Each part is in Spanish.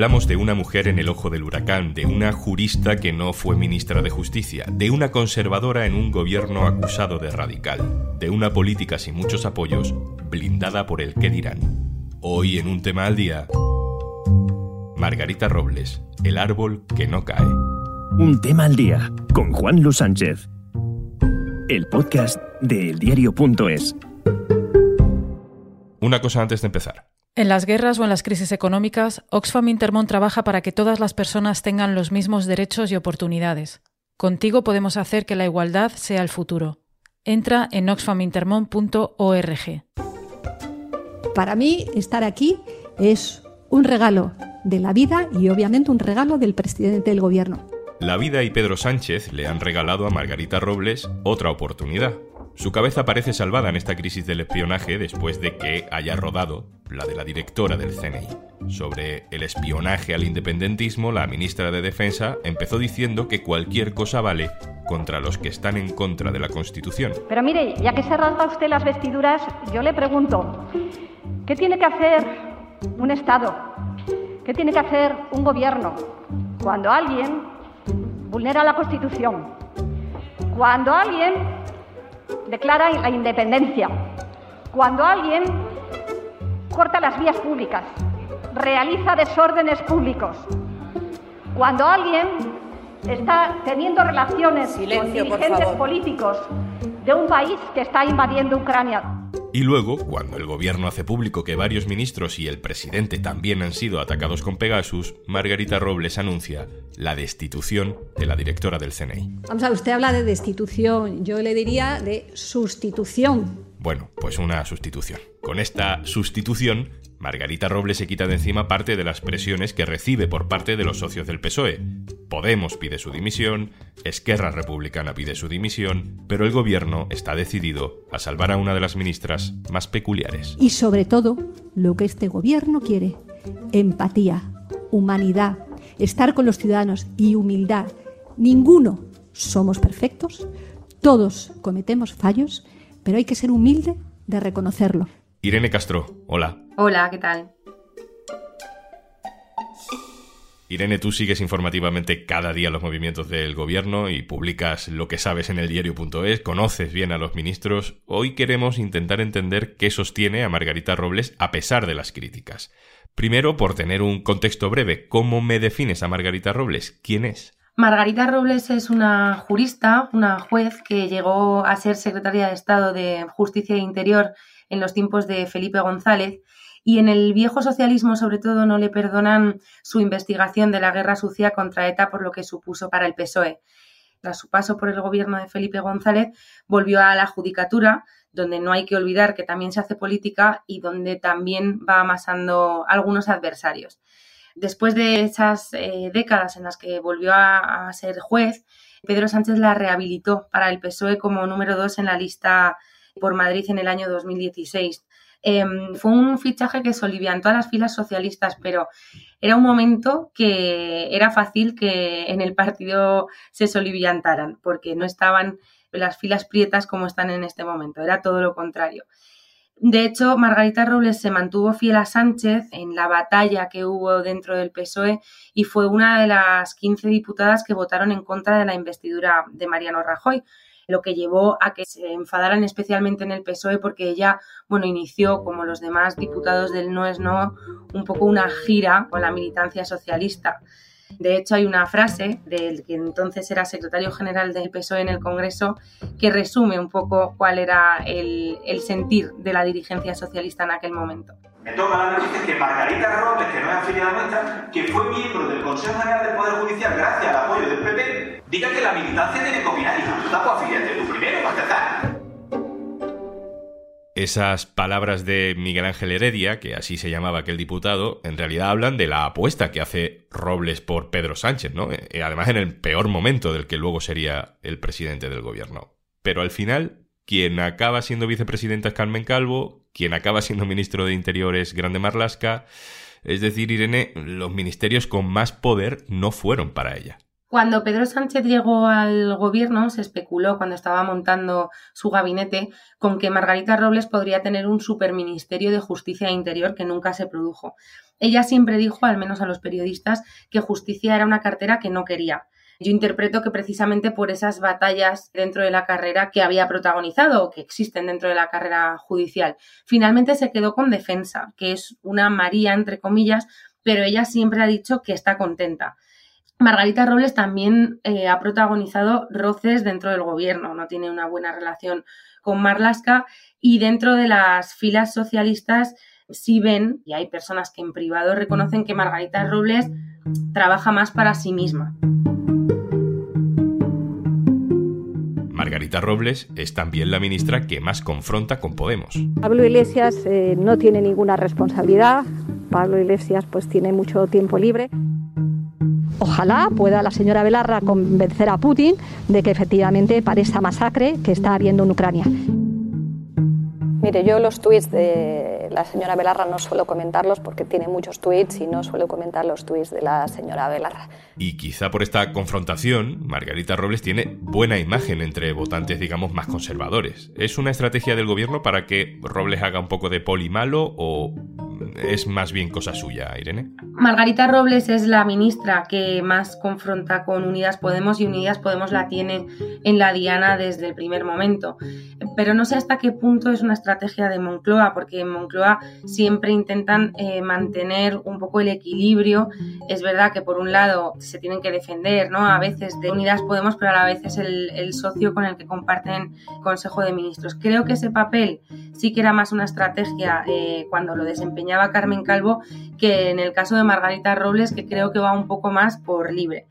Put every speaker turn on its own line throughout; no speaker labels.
Hablamos de una mujer en el ojo del huracán, de una jurista que no fue ministra de Justicia, de una conservadora en un gobierno acusado de radical, de una política sin muchos apoyos, blindada por el qué dirán. Hoy en un tema al día, Margarita Robles, el árbol que no cae.
Un tema al día con Juan Luis Sánchez. El podcast de eldiario.es.
Una cosa antes de empezar.
En las guerras o en las crisis económicas, Oxfam Intermón trabaja para que todas las personas tengan los mismos derechos y oportunidades. Contigo podemos hacer que la igualdad sea el futuro. Entra en oxfamintermon.org.
Para mí, estar aquí es un regalo de la vida y obviamente un regalo del presidente del gobierno.
La vida y Pedro Sánchez le han regalado a Margarita Robles otra oportunidad. Su cabeza parece salvada en esta crisis del espionaje después de que haya rodado la de la directora del CNI. Sobre el espionaje al independentismo, la ministra de Defensa empezó diciendo que cualquier cosa vale contra los que están en contra de la Constitución.
Pero mire, ya que se rasga usted las vestiduras, yo le pregunto, ¿qué tiene que hacer un Estado? ¿Qué tiene que hacer un gobierno cuando alguien vulnera la Constitución? Cuando alguien declara la independencia, cuando alguien corta las vías públicas, realiza desórdenes públicos, cuando alguien está teniendo relaciones con dirigentes políticos de un país que está invadiendo Ucrania.
Y luego, cuando el gobierno hace público que varios ministros y el presidente también han sido atacados con Pegasus, Margarita Robles anuncia la destitución de la directora del CNI.
Vamos a ver, usted habla de destitución, yo le diría de sustitución.
Bueno, pues una sustitución. Con esta sustitución, Margarita Robles se quita de encima parte de las presiones que recibe por parte de los socios del PSOE. Podemos pide su dimisión, Esquerra Republicana pide su dimisión, pero el gobierno está decidido a salvar a una de las ministras más peculiares.
Y sobre todo, lo que este gobierno quiere, empatía, humanidad, estar con los ciudadanos y humildad. Ninguno somos perfectos, todos cometemos fallos, pero hay que ser humilde de reconocerlo.
Irene Castro, hola.
Hola, ¿qué tal?
Irene, tú sigues informativamente cada día los movimientos del gobierno y publicas lo que sabes en el diario.es, conoces bien a los ministros. Hoy queremos intentar entender qué sostiene a Margarita Robles a pesar de las críticas. Primero, por tener un contexto breve, ¿cómo me defines a Margarita Robles? ¿Quién es?
Margarita Robles es una jurista, una juez que llegó a ser secretaria de Estado de Justicia e Interior en los tiempos de Felipe González y en el viejo socialismo sobre todo no le perdonan su investigación de la guerra sucia contra ETA por lo que supuso para el PSOE. Tras su paso por el gobierno de Felipe González, volvió a la judicatura, donde no hay que olvidar que también se hace política y donde también va amasando algunos adversarios. Después de esas eh, décadas en las que volvió a, a ser juez, Pedro Sánchez la rehabilitó para el PSOE como número dos en la lista por Madrid en el año 2016. Em, fue un fichaje que soliviantó a las filas socialistas, pero era un momento que era fácil que en el partido se soliviantaran, porque no estaban las filas prietas como están en este momento, era todo lo contrario. De hecho, Margarita Robles se mantuvo fiel a Sánchez en la batalla que hubo dentro del PSOE y fue una de las 15 diputadas que votaron en contra de la investidura de Mariano Rajoy lo que llevó a que se enfadaran especialmente en el PSOE porque ella, bueno, inició, como los demás diputados del No es No, un poco una gira con la militancia socialista. De hecho, hay una frase del que entonces era secretario general del PSOE en el Congreso que resume un poco cuál era el, el sentir de la dirigencia socialista en aquel momento.
Me toca la noticia que Margarita Robles, que no es afiliada nuestra, que fue miembro del Consejo General del Poder Judicial gracias al apoyo del PP, diga que la militancia tiene que opinar. Y tú estás afiliate tú primero para empezar.
Esas palabras de Miguel Ángel Heredia, que así se llamaba aquel diputado, en realidad hablan de la apuesta que hace Robles por Pedro Sánchez, ¿no? Eh, además en el peor momento del que luego sería el presidente del gobierno. Pero al final, quien acaba siendo vicepresidenta es Carmen Calvo, quien acaba siendo ministro de Interior es Grande Marlasca. Es decir, Irene, los ministerios con más poder no fueron para ella.
Cuando Pedro Sánchez llegó al gobierno, se especuló cuando estaba montando su gabinete con que Margarita Robles podría tener un superministerio de justicia e interior que nunca se produjo. Ella siempre dijo, al menos a los periodistas, que justicia era una cartera que no quería. Yo interpreto que precisamente por esas batallas dentro de la carrera que había protagonizado o que existen dentro de la carrera judicial, finalmente se quedó con defensa, que es una María, entre comillas, pero ella siempre ha dicho que está contenta. Margarita Robles también eh, ha protagonizado roces dentro del gobierno, no tiene una buena relación con Marlaska y dentro de las filas socialistas sí ven, y hay personas que en privado reconocen que Margarita Robles trabaja más para sí misma.
Margarita Robles es también la ministra que más confronta con Podemos.
Pablo Iglesias eh, no tiene ninguna responsabilidad. Pablo Iglesias pues tiene mucho tiempo libre. Ojalá pueda la señora Belarra convencer a Putin de que efectivamente para esa masacre que está habiendo en Ucrania. Mire, yo los tweets de la señora Belarra no suelo comentarlos porque tiene muchos tweets y no suelo comentar los tweets de la señora Belarra.
Y quizá por esta confrontación, Margarita Robles tiene buena imagen entre votantes, digamos, más conservadores. ¿Es una estrategia del gobierno para que Robles haga un poco de poli malo o es más bien cosa suya, Irene?
Margarita Robles es la ministra que más confronta con Unidas Podemos y Unidas Podemos la tiene en la diana desde el primer momento. Pero no sé hasta qué punto es una estrategia de Moncloa, porque en Moncloa siempre intentan eh, mantener un poco el equilibrio. Es verdad que por un lado se tienen que defender, ¿no? A veces de Unidas Podemos, pero a la vez es el, socio con el que comparten Consejo de Ministros. Creo que ese papel sí que era más una estrategia eh, cuando lo desempeñaba Carmen Calvo que en el caso de Margarita Robles, que creo que va un poco más por libre.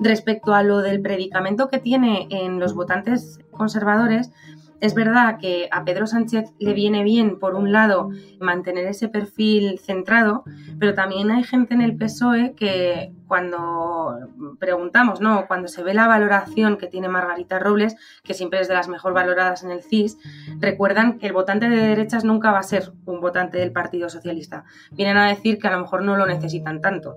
Respecto a lo del predicamento que tiene en los votantes conservadores, es verdad que a Pedro Sánchez le viene bien, por un lado, mantener ese perfil centrado, pero también hay gente en el PSOE que cuando preguntamos, ¿no? Cuando se ve la valoración que tiene Margarita Robles, que siempre es de las mejor valoradas en el CIS, recuerdan que el votante de derechas nunca va a ser un votante del Partido Socialista. Vienen a decir que a lo mejor no lo necesitan tanto.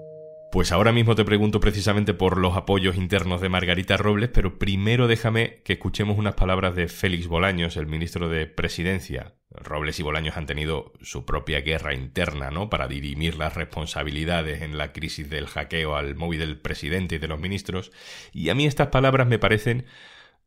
Pues ahora mismo te pregunto precisamente por los apoyos internos de Margarita Robles, pero primero déjame que escuchemos unas palabras de Félix Bolaños, el ministro de Presidencia. Robles y Bolaños han tenido su propia guerra interna, ¿no? Para dirimir las responsabilidades en la crisis del hackeo al móvil del presidente y de los ministros. Y a mí estas palabras me parecen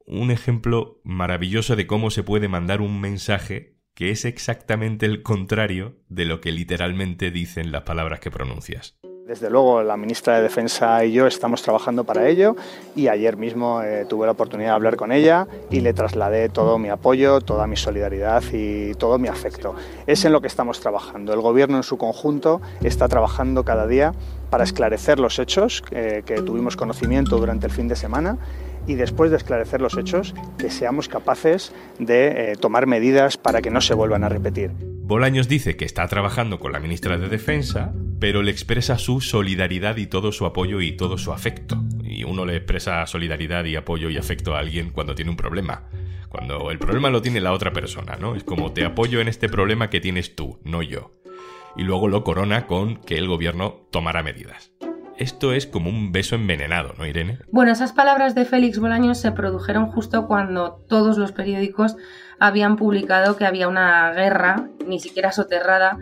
un ejemplo maravilloso de cómo se puede mandar un mensaje que es exactamente el contrario de lo que literalmente dicen las palabras que pronuncias.
Desde luego, la ministra de Defensa y yo estamos trabajando para ello y ayer mismo eh, tuve la oportunidad de hablar con ella y le trasladé todo mi apoyo, toda mi solidaridad y todo mi afecto. Es en lo que estamos trabajando. El Gobierno en su conjunto está trabajando cada día para esclarecer los hechos eh, que tuvimos conocimiento durante el fin de semana y después de esclarecer los hechos que seamos capaces de eh, tomar medidas para que no se vuelvan a repetir.
Bolaños dice que está trabajando con la ministra de Defensa, pero le expresa su solidaridad y todo su apoyo y todo su afecto. Y uno le expresa solidaridad y apoyo y afecto a alguien cuando tiene un problema. Cuando el problema lo tiene la otra persona, ¿no? Es como te apoyo en este problema que tienes tú, no yo. Y luego lo corona con que el gobierno tomará medidas. Esto es como un beso envenenado, ¿no, Irene?
Bueno, esas palabras de Félix Bolaños se produjeron justo cuando todos los periódicos habían publicado que había una guerra, ni siquiera soterrada,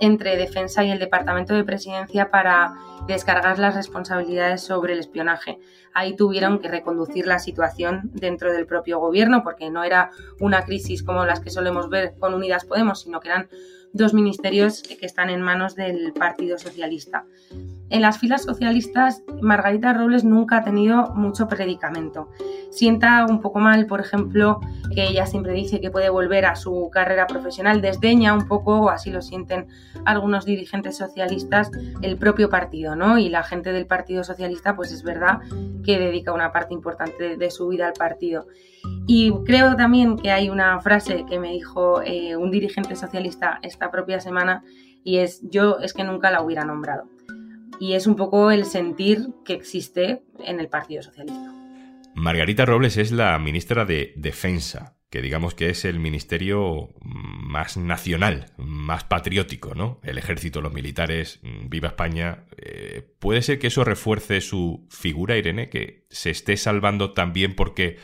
entre Defensa y el Departamento de Presidencia para descargar las responsabilidades sobre el espionaje. Ahí tuvieron que reconducir la situación dentro del propio gobierno porque no era una crisis como las que solemos ver con Unidas Podemos, sino que eran dos ministerios que están en manos del Partido Socialista. En las filas socialistas, Margarita Robles nunca ha tenido mucho predicamento. Sienta un poco mal, por ejemplo, que ella siempre dice que puede volver a su carrera profesional, desdeña un poco, o así lo sienten algunos dirigentes socialistas, el propio partido, ¿no? Y la gente del Partido Socialista, pues es verdad que dedica una parte importante de su vida al partido. Y creo también que hay una frase que me dijo eh, un dirigente socialista esta propia semana y es yo es que nunca la hubiera nombrado. Y es un poco el sentir que existe en el Partido Socialista.
Margarita Robles es la ministra de Defensa, que digamos que es el ministerio más nacional, más patriótico, ¿no? El ejército, los militares, viva España, Eh, ¿Puede ser que eso refuerce su figura, Irene, que se esté salvando también porque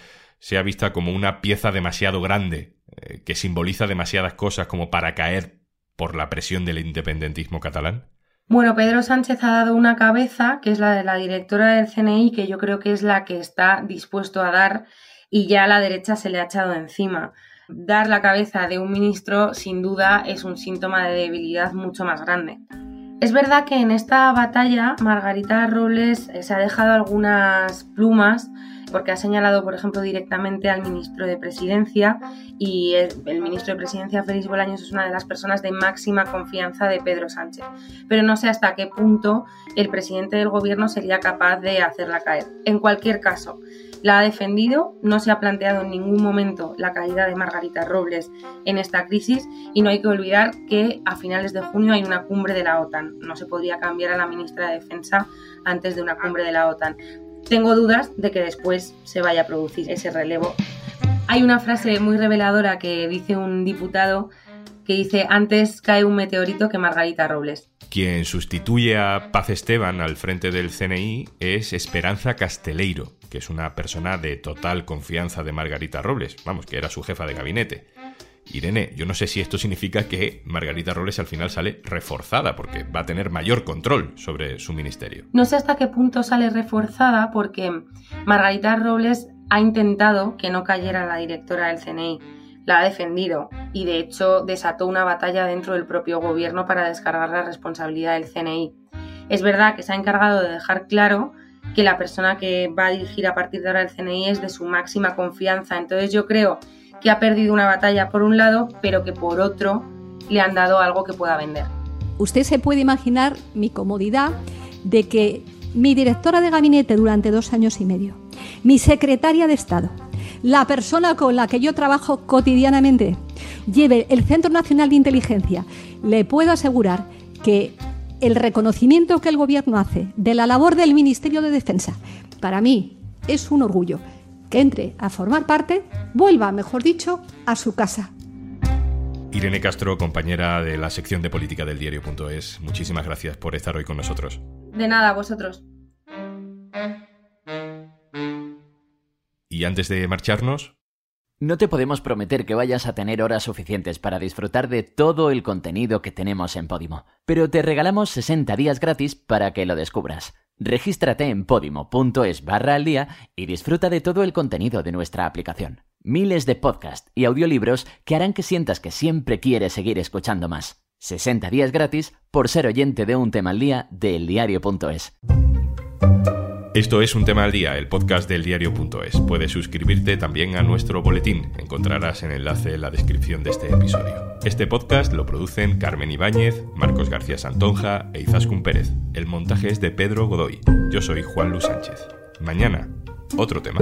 sea vista como una pieza demasiado grande, eh, que simboliza demasiadas cosas como para caer por la presión del independentismo catalán?
Bueno, Pedro Sánchez ha dado una cabeza, que es la de la directora del CNI, que yo creo que es la que está dispuesto a dar y ya a la derecha se le ha echado encima. Dar la cabeza de un ministro, sin duda, es un síntoma de debilidad mucho más grande. Es verdad que en esta batalla Margarita Robles eh, se ha dejado algunas plumas porque ha señalado, por ejemplo, directamente al ministro de Presidencia y el, ministro de Presidencia, Félix Bolaños, es una de las personas de máxima confianza de Pedro Sánchez. Pero no sé hasta qué punto el presidente del gobierno sería capaz de hacerla caer. En cualquier caso, la ha defendido, no se ha planteado en ningún momento la caída de Margarita Robles en esta crisis y no hay que olvidar que a finales de junio hay una cumbre de la OTAN. No se podría cambiar a la ministra de Defensa antes de una cumbre de la OTAN. Tengo dudas de que después se vaya a producir ese relevo. Hay una frase muy reveladora que dice un diputado que dice antes cae un meteorito que Margarita Robles.
Quien sustituye a Paz Esteban al frente del CNI es Esperanza Casteleiro, que es una persona de total confianza de Margarita Robles, vamos, que era su jefa de gabinete. Irene, yo no sé si esto significa que Margarita Robles al final sale reforzada, porque va a tener mayor control sobre su ministerio.
No sé hasta qué punto sale reforzada, porque Margarita Robles ha intentado que no cayera la directora del CNI. La ha defendido y de hecho desató una batalla dentro del propio gobierno para descargar la responsabilidad del CNI. Es verdad que se ha encargado de dejar claro que la persona que va a dirigir a partir de ahora el CNI es de su máxima confianza. Entonces yo creo que ha perdido una batalla por un lado, pero que por otro le han dado algo que pueda vender.
Usted se puede imaginar mi comodidad de que mi directora de gabinete durante dos años y medio, mi secretaria de Estado, la persona con la que yo trabajo cotidianamente, lleve el Centro Nacional de Inteligencia, le puedo asegurar que el reconocimiento que el Gobierno hace de la labor del Ministerio de Defensa, para mí es un orgullo que entre a formar parte, vuelva, mejor dicho, a su casa.
Irene Castro, compañera de la sección de política del diario.es, muchísimas gracias por estar hoy con nosotros.
De nada, vosotros.
Y antes de marcharnos,
no te podemos prometer que vayas a tener horas suficientes para disfrutar de todo el contenido que tenemos en Podimo, pero te regalamos 60 días gratis para que lo descubras. Regístrate en podimo.es barra al día y disfruta de todo el contenido de nuestra aplicación. Miles de podcasts y audiolibros que harán que sientas que siempre quieres seguir escuchando más. 60 días gratis por ser oyente de un tema al día de eldiario.es.
Esto es Un tema al día, el podcast del diario.es. Puedes suscribirte también a nuestro boletín. Encontrarás el enlace en la descripción de este episodio. Este podcast lo producen Carmen Ibáñez, Marcos García Santonja e Izaskun Pérez. El montaje es de Pedro Godoy. Yo soy Juan Luis Sánchez. Mañana, otro tema.